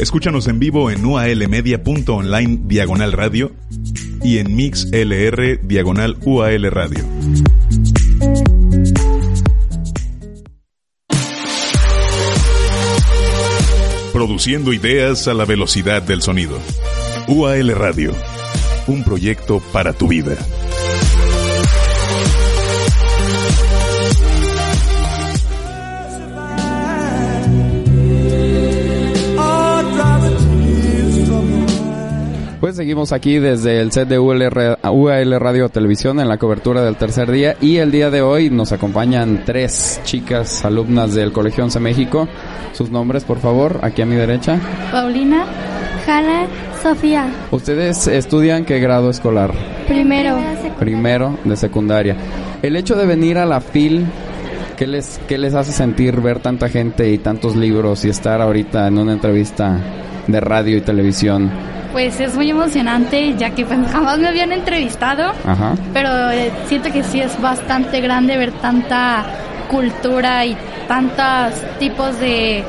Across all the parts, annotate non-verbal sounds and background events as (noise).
Escúchanos en vivo en ualmedia.online diagonal radio y en mixlr diagonal ual radio. Produciendo ideas a la velocidad del sonido. UAL Radio. Un proyecto para tu vida. Pues seguimos aquí desde el set de ULR UAL Radio Televisión en la cobertura del tercer día y el día de hoy nos acompañan tres chicas alumnas del Colegio 11 México. Sus nombres, por favor, aquí a mi derecha. Paulina, Hanna, Sofía. Ustedes estudian qué grado escolar? Primero. Primero de secundaria. El hecho de venir a la FIL, ¿qué les, qué les hace sentir ver tanta gente y tantos libros y estar ahorita en una entrevista de radio y televisión? Pues es muy emocionante, ya que pues, (laughs) jamás me habían entrevistado, Ajá. pero eh, siento que sí es bastante grande ver tanta cultura y tantos tipos de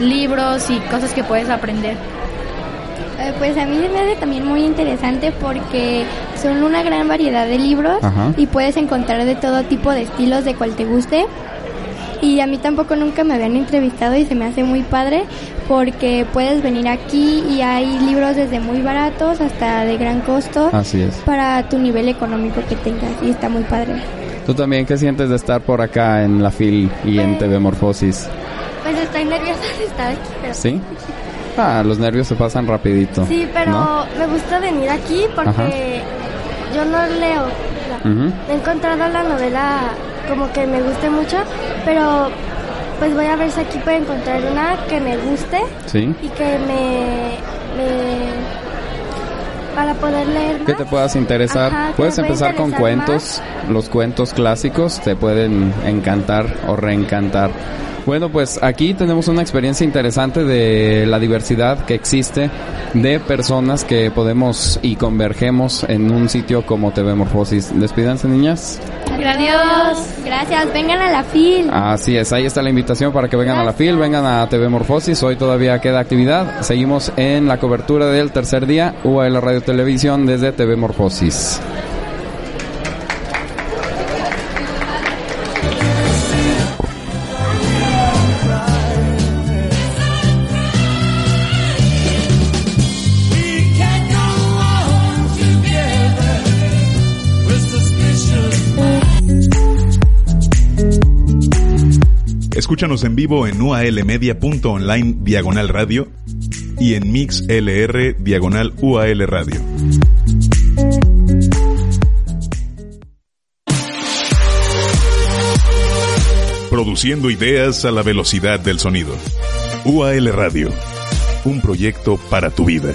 libros y cosas que puedes aprender. Eh, Pues a mí me hace también muy interesante porque son una gran variedad de libros Ajá. y puedes encontrar de todo tipo de estilos de cual te guste. Y a mí tampoco nunca me habían entrevistado y se me hace muy padre porque puedes venir aquí y hay libros desde muy baratos hasta de gran costo Así es. para tu nivel económico que tengas y está muy padre. ¿Tú también qué sientes de estar por acá en la FIL y en TV Morfosis? Pues estoy nerviosa de estar aquí, pero ¿Sí? Ah, los nervios se pasan rapidito. Sí, pero ¿no? me gusta venir aquí porque Ajá. yo no leo. Ujú. He encontrado la novela como que me guste mucho, pero pues voy a ver si aquí puedo encontrar una que me guste Sí. y que me, me para poder leer más. que te puedas interesar. Ajá, Puedes empezar con interesar cuentos, los cuentos clásicos te pueden encantar o reencantar. Bueno, pues aquí tenemos una experiencia interesante de la diversidad que existe de personas que podemos y convergemos en un sitio como TV Morfosis. Despídanse, niñas. Adiós. Gracias. Vengan a la FIL. Así es, ahí está la invitación para que vengan a la FIL, vengan a TV Morfosis. Hoy todavía queda actividad. Seguimos en la cobertura del tercer día UAL Radio Televisión desde TV Morfosis. Escúchanos en vivo en ualmedia.online diagonal radio y en mixlr diagonal ual radio. Produciendo ideas a la velocidad del sonido. UAL Radio. Un proyecto para tu vida.